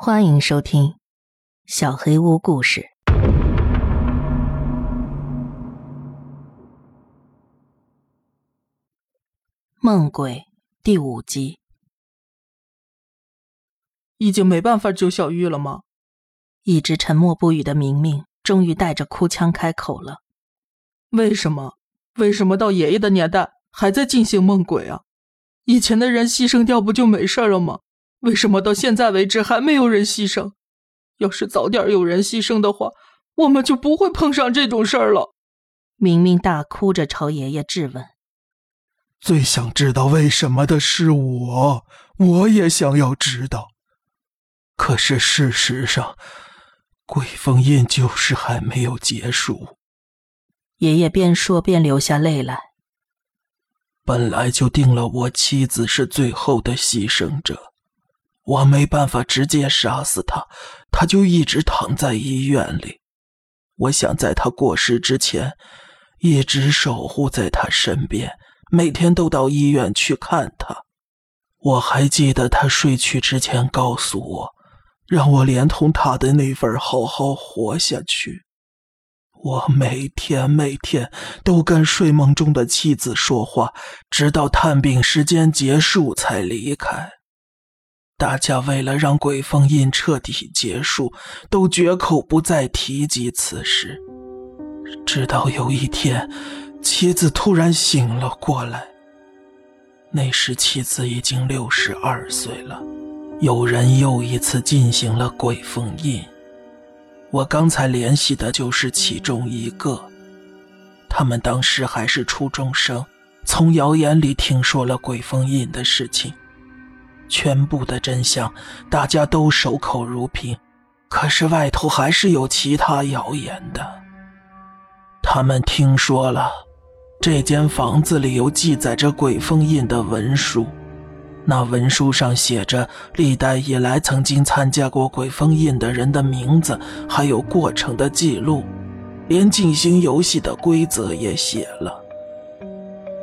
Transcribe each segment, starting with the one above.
欢迎收听《小黑屋故事》。梦鬼第五集。已经没办法救小玉了吗？一直沉默不语的明明，终于带着哭腔开口了：“为什么？为什么到爷爷的年代还在进行梦鬼啊？以前的人牺牲掉不就没事了吗？”为什么到现在为止还没有人牺牲？要是早点有人牺牲的话，我们就不会碰上这种事儿了。明明大哭着朝爷爷质问：“最想知道为什么的是我，我也想要知道。可是事实上，鬼封印就是还没有结束。”爷爷边说边流下泪来。本来就定了，我妻子是最后的牺牲者。我没办法直接杀死他，他就一直躺在医院里。我想在他过世之前，一直守护在他身边，每天都到医院去看他。我还记得他睡去之前告诉我，让我连同他的那份好好活下去。我每天每天都跟睡梦中的妻子说话，直到探病时间结束才离开。大家为了让鬼封印彻底结束，都绝口不再提及此事。直到有一天，妻子突然醒了过来。那时妻子已经六十二岁了。有人又一次进行了鬼封印。我刚才联系的就是其中一个。他们当时还是初中生，从谣言里听说了鬼封印的事情。全部的真相，大家都守口如瓶。可是外头还是有其他谣言的。他们听说了，这间房子里有记载着鬼封印的文书，那文书上写着历代以来曾经参加过鬼封印的人的名字，还有过程的记录，连进行游戏的规则也写了。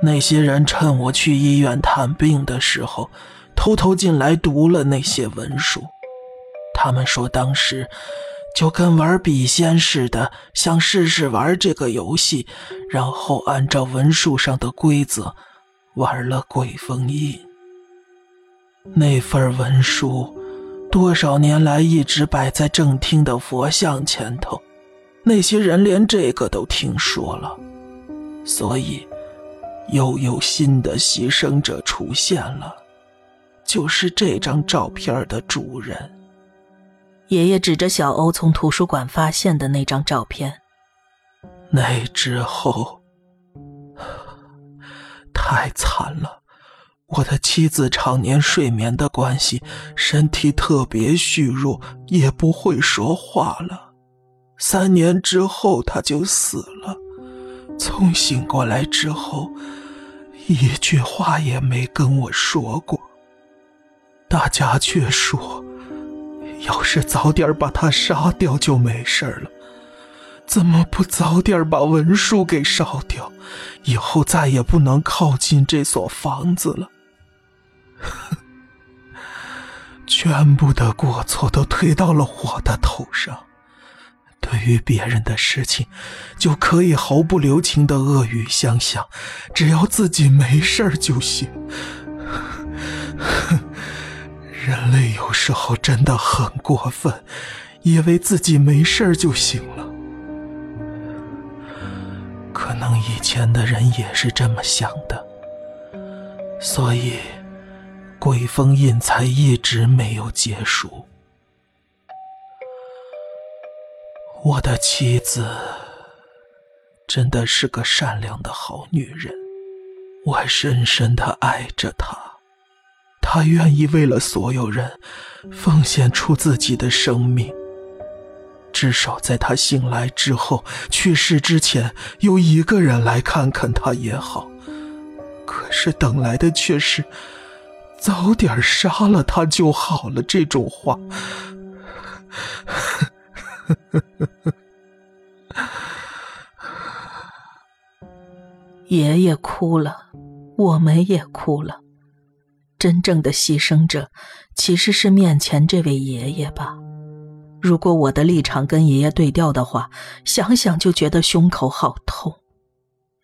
那些人趁我去医院探病的时候。偷偷进来读了那些文书，他们说当时就跟玩笔仙似的，想试试玩这个游戏，然后按照文书上的规则玩了鬼封印。那份文书多少年来一直摆在正厅的佛像前头，那些人连这个都听说了，所以又有新的牺牲者出现了。就是这张照片的主人。爷爷指着小欧从图书馆发现的那张照片。那之后，太惨了。我的妻子常年睡眠的关系，身体特别虚弱，也不会说话了。三年之后，她就死了。从醒过来之后，一句话也没跟我说过。大家却说，要是早点把他杀掉就没事了。怎么不早点把文书给烧掉？以后再也不能靠近这所房子了。全部的过错都推到了我的头上。对于别人的事情，就可以毫不留情的恶语相向，只要自己没事就行。人类有时候真的很过分，以为自己没事就行了。可能以前的人也是这么想的，所以鬼封印才一直没有结束。我的妻子真的是个善良的好女人，我深深的爱着她。他愿意为了所有人奉献出自己的生命，至少在他醒来之后、去世之前，有一个人来看看他也好。可是等来的却是早点杀了他就好了这种话。爷爷哭了，我们也哭了。真正的牺牲者其实是面前这位爷爷吧？如果我的立场跟爷爷对调的话，想想就觉得胸口好痛。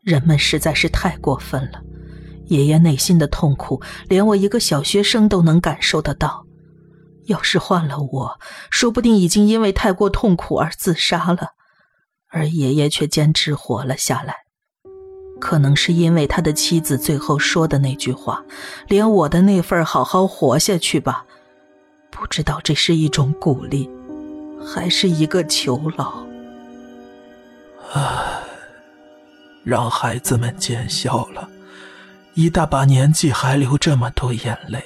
人们实在是太过分了，爷爷内心的痛苦，连我一个小学生都能感受得到。要是换了我，说不定已经因为太过痛苦而自杀了，而爷爷却坚持活了下来。可能是因为他的妻子最后说的那句话，连我的那份好好活下去吧，不知道这是一种鼓励，还是一个囚牢。唉，让孩子们见笑了，一大把年纪还流这么多眼泪。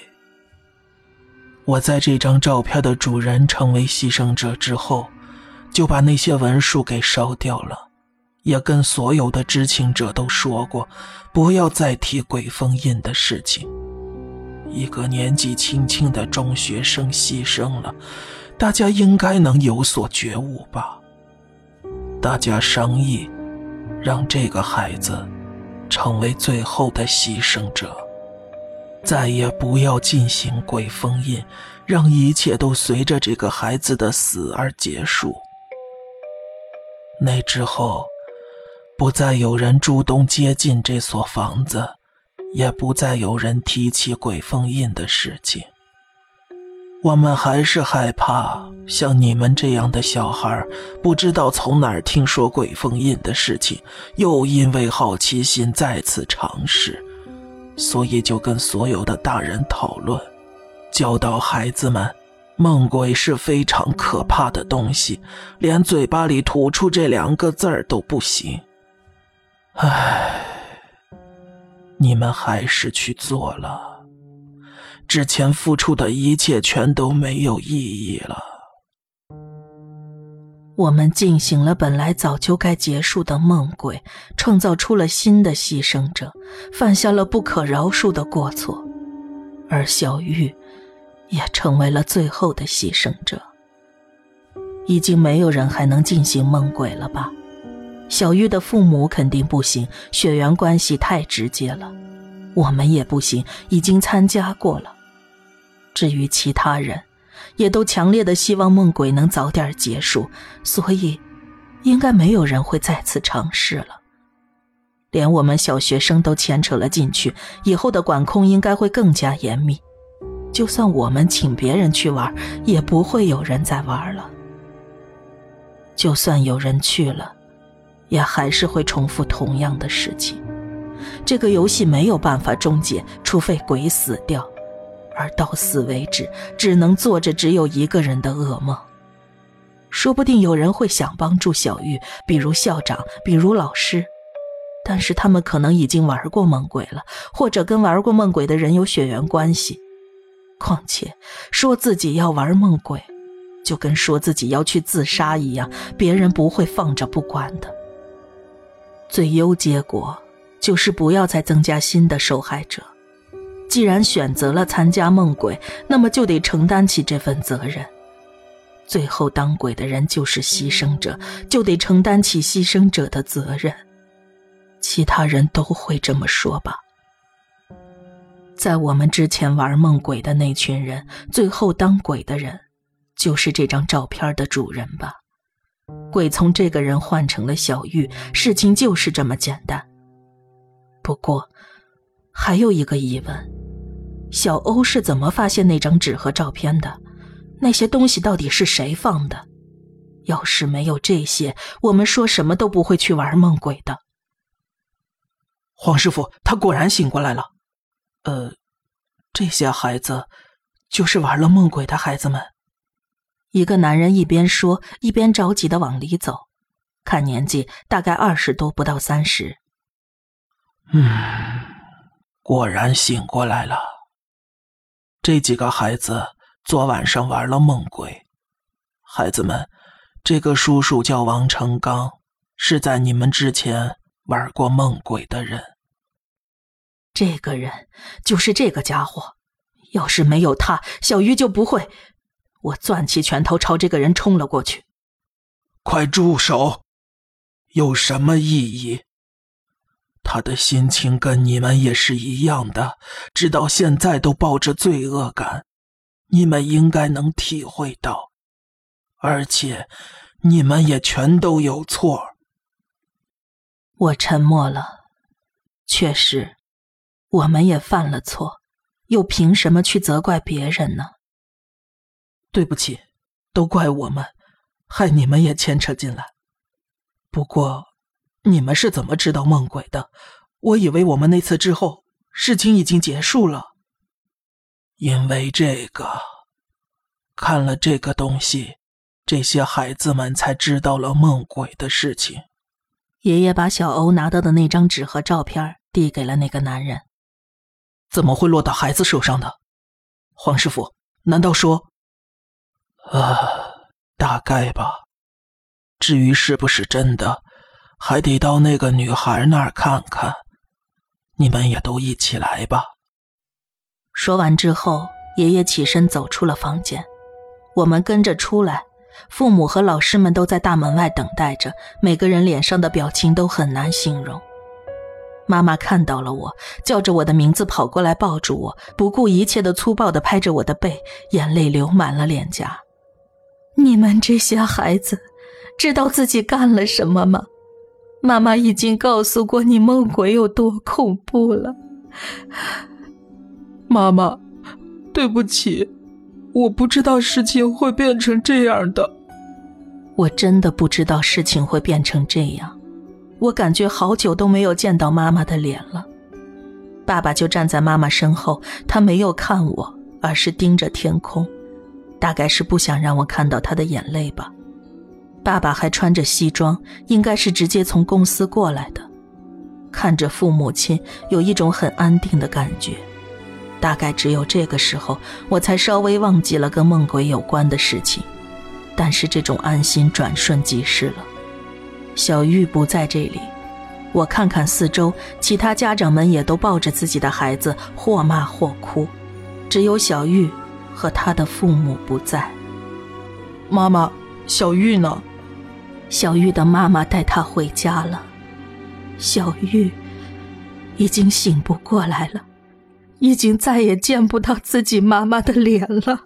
我在这张照片的主人成为牺牲者之后，就把那些文书给烧掉了。也跟所有的知情者都说过，不要再提鬼封印的事情。一个年纪轻轻的中学生牺牲了，大家应该能有所觉悟吧？大家商议，让这个孩子成为最后的牺牲者，再也不要进行鬼封印，让一切都随着这个孩子的死而结束。那之后。不再有人主动接近这所房子，也不再有人提起鬼封印的事情。我们还是害怕像你们这样的小孩，不知道从哪儿听说鬼封印的事情，又因为好奇心再次尝试，所以就跟所有的大人讨论，教导孩子们，梦鬼是非常可怕的东西，连嘴巴里吐出这两个字儿都不行。唉，你们还是去做了，之前付出的一切全都没有意义了。我们进行了本来早就该结束的梦鬼，创造出了新的牺牲者，犯下了不可饶恕的过错，而小玉也成为了最后的牺牲者。已经没有人还能进行梦鬼了吧？小玉的父母肯定不行，血缘关系太直接了。我们也不行，已经参加过了。至于其他人，也都强烈的希望梦鬼能早点结束，所以，应该没有人会再次尝试了。连我们小学生都牵扯了进去，以后的管控应该会更加严密。就算我们请别人去玩，也不会有人再玩了。就算有人去了。也还是会重复同样的事情，这个游戏没有办法终结，除非鬼死掉，而到死为止，只能做着只有一个人的噩梦。说不定有人会想帮助小玉，比如校长，比如老师，但是他们可能已经玩过梦鬼了，或者跟玩过梦鬼的人有血缘关系。况且，说自己要玩梦鬼，就跟说自己要去自杀一样，别人不会放着不管的。最优结果就是不要再增加新的受害者。既然选择了参加梦鬼，那么就得承担起这份责任。最后当鬼的人就是牺牲者，就得承担起牺牲者的责任。其他人都会这么说吧？在我们之前玩梦鬼的那群人，最后当鬼的人，就是这张照片的主人吧？鬼从这个人换成了小玉，事情就是这么简单。不过，还有一个疑问：小欧是怎么发现那张纸和照片的？那些东西到底是谁放的？要是没有这些，我们说什么都不会去玩梦鬼的。黄师傅，他果然醒过来了。呃，这些孩子，就是玩了梦鬼的孩子们。一个男人一边说，一边着急的往里走，看年纪大概二十多，不到三十。嗯，果然醒过来了。这几个孩子昨晚上玩了梦鬼。孩子们，这个叔叔叫王成刚，是在你们之前玩过梦鬼的人。这个人就是这个家伙，要是没有他，小鱼就不会。我攥起拳头朝这个人冲了过去。快住手！有什么意义？他的心情跟你们也是一样的，直到现在都抱着罪恶感，你们应该能体会到，而且你们也全都有错。我沉默了。确实，我们也犯了错，又凭什么去责怪别人呢？对不起，都怪我们，害你们也牵扯进来。不过，你们是怎么知道梦鬼的？我以为我们那次之后，事情已经结束了。因为这个，看了这个东西，这些孩子们才知道了梦鬼的事情。爷爷把小欧拿到的那张纸和照片递给了那个男人。怎么会落到孩子手上的？黄师傅，难道说……啊，大概吧。至于是不是真的，还得到那个女孩那儿看看。你们也都一起来吧。说完之后，爷爷起身走出了房间，我们跟着出来。父母和老师们都在大门外等待着，每个人脸上的表情都很难形容。妈妈看到了我，叫着我的名字跑过来抱住我，不顾一切的粗暴的拍着我的背，眼泪流满了脸颊。你们这些孩子，知道自己干了什么吗？妈妈已经告诉过你梦鬼有多恐怖了。妈妈，对不起。我不知道事情会变成这样的，我真的不知道事情会变成这样。我感觉好久都没有见到妈妈的脸了。爸爸就站在妈妈身后，他没有看我，而是盯着天空，大概是不想让我看到他的眼泪吧。爸爸还穿着西装，应该是直接从公司过来的。看着父母亲，有一种很安定的感觉。大概只有这个时候，我才稍微忘记了跟梦鬼有关的事情，但是这种安心转瞬即逝了。小玉不在这里，我看看四周，其他家长们也都抱着自己的孩子，或骂或哭，只有小玉和他的父母不在。妈妈，小玉呢？小玉的妈妈带她回家了。小玉已经醒不过来了。已经再也见不到自己妈妈的脸了。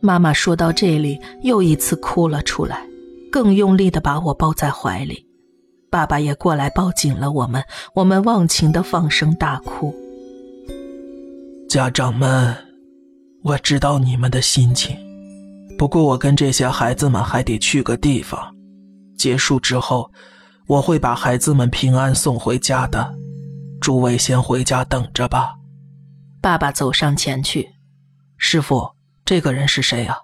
妈妈说到这里，又一次哭了出来，更用力的把我抱在怀里。爸爸也过来抱紧了我们，我们忘情的放声大哭。家长们，我知道你们的心情，不过我跟这些孩子们还得去个地方。结束之后，我会把孩子们平安送回家的。诸位先回家等着吧。爸爸走上前去，师傅，这个人是谁啊？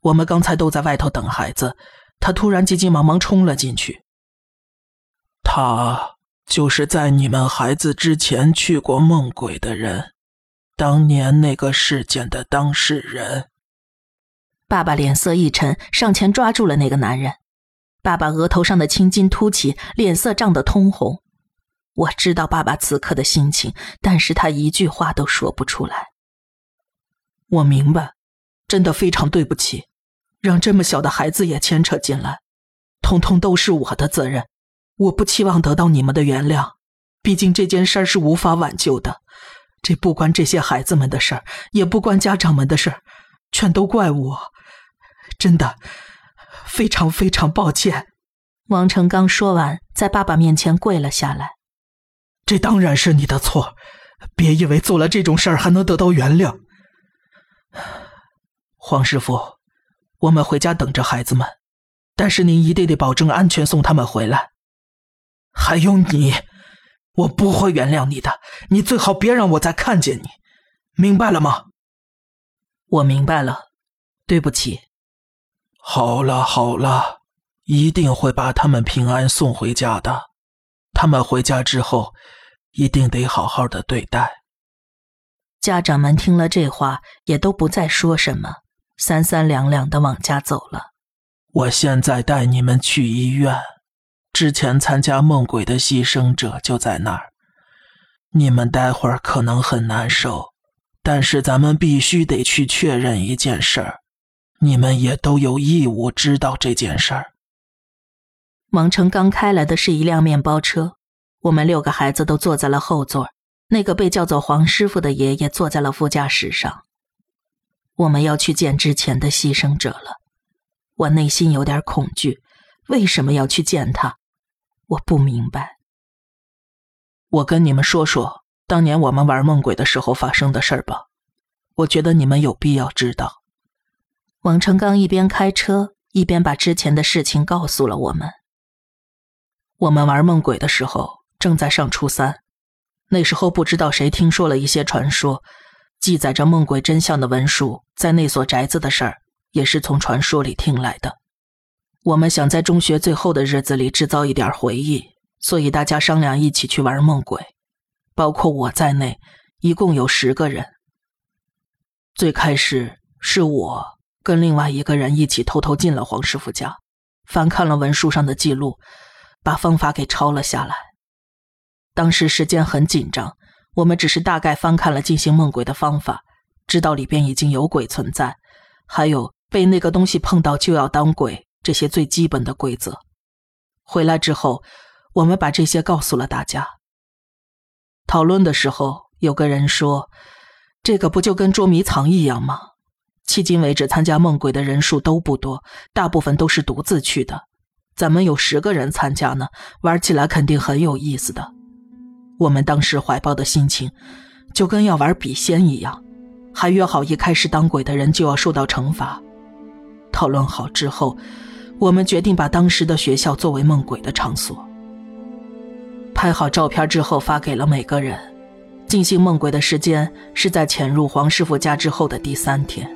我们刚才都在外头等孩子，他突然急急忙忙冲了进去。他就是在你们孩子之前去过梦鬼的人，当年那个事件的当事人。爸爸脸色一沉，上前抓住了那个男人。爸爸额头上的青筋凸起，脸色涨得通红。我知道爸爸此刻的心情，但是他一句话都说不出来。我明白，真的非常对不起，让这么小的孩子也牵扯进来，通通都是我的责任。我不期望得到你们的原谅，毕竟这件事儿是无法挽救的。这不关这些孩子们的事儿，也不关家长们的事儿，全都怪我。真的，非常非常抱歉。王成刚说完，在爸爸面前跪了下来。这当然是你的错，别以为做了这种事儿还能得到原谅。黄师傅，我们回家等着孩子们，但是您一定得保证安全送他们回来。还有你，我不会原谅你的，你最好别让我再看见你，明白了吗？我明白了，对不起。好了好了，一定会把他们平安送回家的。他们回家之后。一定得好好的对待。家长们听了这话，也都不再说什么，三三两两的往家走了。我现在带你们去医院，之前参加梦鬼的牺牲者就在那儿。你们待会儿可能很难受，但是咱们必须得去确认一件事儿，你们也都有义务知道这件事儿。王成刚开来的是一辆面包车。我们六个孩子都坐在了后座，那个被叫做黄师傅的爷爷坐在了副驾驶上。我们要去见之前的牺牲者了，我内心有点恐惧。为什么要去见他？我不明白。我跟你们说说当年我们玩梦鬼的时候发生的事儿吧，我觉得你们有必要知道。王成刚一边开车一边把之前的事情告诉了我们。我们玩梦鬼的时候。正在上初三，那时候不知道谁听说了一些传说，记载着梦鬼真相的文书，在那所宅子的事儿也是从传说里听来的。我们想在中学最后的日子里制造一点回忆，所以大家商量一起去玩梦鬼，包括我在内，一共有十个人。最开始是我跟另外一个人一起偷偷进了黄师傅家，翻看了文书上的记录，把方法给抄了下来。当时时间很紧张，我们只是大概翻看了进行梦鬼的方法，知道里边已经有鬼存在，还有被那个东西碰到就要当鬼这些最基本的规则。回来之后，我们把这些告诉了大家。讨论的时候，有个人说：“这个不就跟捉迷藏一样吗？”迄今为止，参加梦鬼的人数都不多，大部分都是独自去的。咱们有十个人参加呢，玩起来肯定很有意思的。我们当时怀抱的心情，就跟要玩笔仙一样，还约好一开始当鬼的人就要受到惩罚。讨论好之后，我们决定把当时的学校作为梦鬼的场所。拍好照片之后发给了每个人。进行梦鬼的时间是在潜入黄师傅家之后的第三天，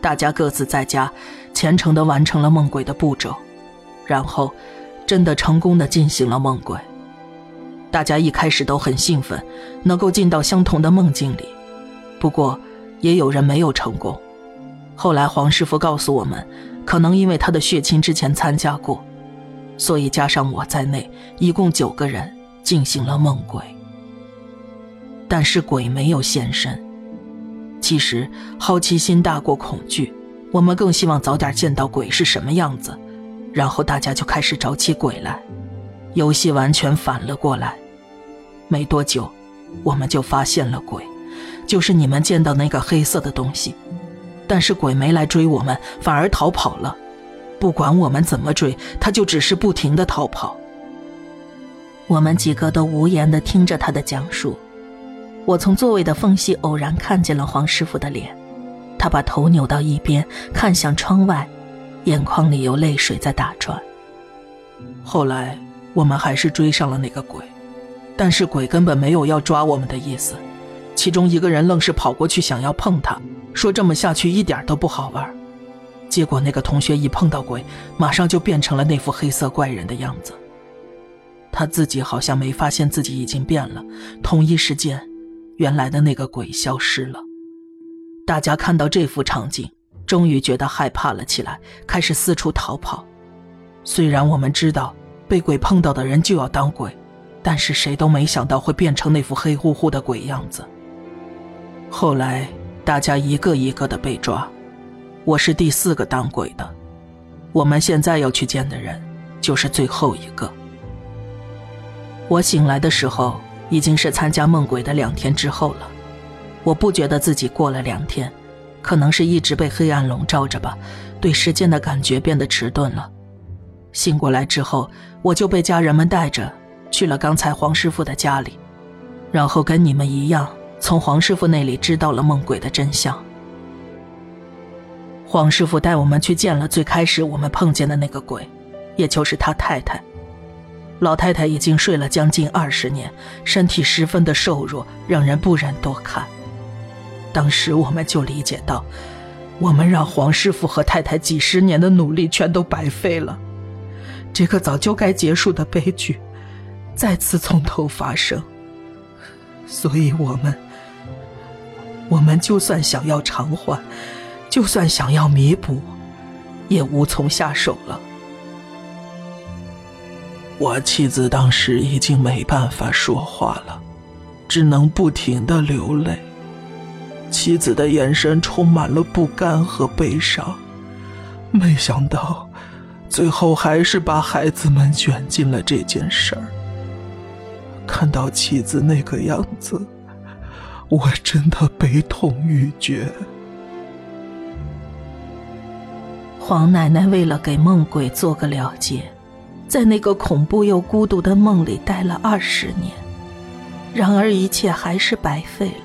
大家各自在家虔诚地完成了梦鬼的步骤，然后真的成功地进行了梦鬼。大家一开始都很兴奋，能够进到相同的梦境里。不过，也有人没有成功。后来黄师傅告诉我们，可能因为他的血亲之前参加过，所以加上我在内，一共九个人进行了梦鬼。但是鬼没有现身。其实好奇心大过恐惧，我们更希望早点见到鬼是什么样子，然后大家就开始找起鬼来。游戏完全反了过来。没多久，我们就发现了鬼，就是你们见到那个黑色的东西。但是鬼没来追我们，反而逃跑了。不管我们怎么追，他就只是不停的逃跑。我们几个都无言的听着他的讲述。我从座位的缝隙偶然看见了黄师傅的脸，他把头扭到一边，看向窗外，眼眶里有泪水在打转。后来我们还是追上了那个鬼。但是鬼根本没有要抓我们的意思，其中一个人愣是跑过去想要碰他，说这么下去一点都不好玩。结果那个同学一碰到鬼，马上就变成了那副黑色怪人的样子。他自己好像没发现自己已经变了，同一时间，原来的那个鬼消失了。大家看到这幅场景，终于觉得害怕了起来，开始四处逃跑。虽然我们知道被鬼碰到的人就要当鬼。但是谁都没想到会变成那副黑乎乎的鬼样子。后来大家一个一个的被抓，我是第四个当鬼的。我们现在要去见的人，就是最后一个。我醒来的时候已经是参加梦鬼的两天之后了。我不觉得自己过了两天，可能是一直被黑暗笼罩着吧，对时间的感觉变得迟钝了。醒过来之后，我就被家人们带着。去了刚才黄师傅的家里，然后跟你们一样，从黄师傅那里知道了梦鬼的真相。黄师傅带我们去见了最开始我们碰见的那个鬼，也就是他太太。老太太已经睡了将近二十年，身体十分的瘦弱，让人不忍多看。当时我们就理解到，我们让黄师傅和太太几十年的努力全都白费了，这个早就该结束的悲剧。再次从头发生，所以我们，我们就算想要偿还，就算想要弥补，也无从下手了。我妻子当时已经没办法说话了，只能不停的流泪。妻子的眼神充满了不甘和悲伤，没想到，最后还是把孩子们卷进了这件事儿。看到妻子那个样子，我真的悲痛欲绝。黄奶奶为了给梦鬼做个了结，在那个恐怖又孤独的梦里待了二十年，然而一切还是白费了。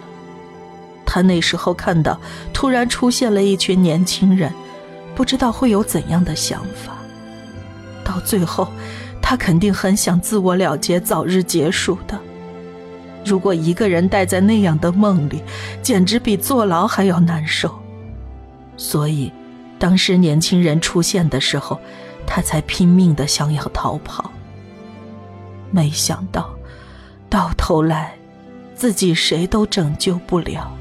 她那时候看到突然出现了一群年轻人，不知道会有怎样的想法。到最后，她肯定很想自我了结，早日结束的。如果一个人待在那样的梦里，简直比坐牢还要难受。所以。当时年轻人出现的时候，他才拼命的想要逃跑。没想到，到头来，自己谁都拯救不了。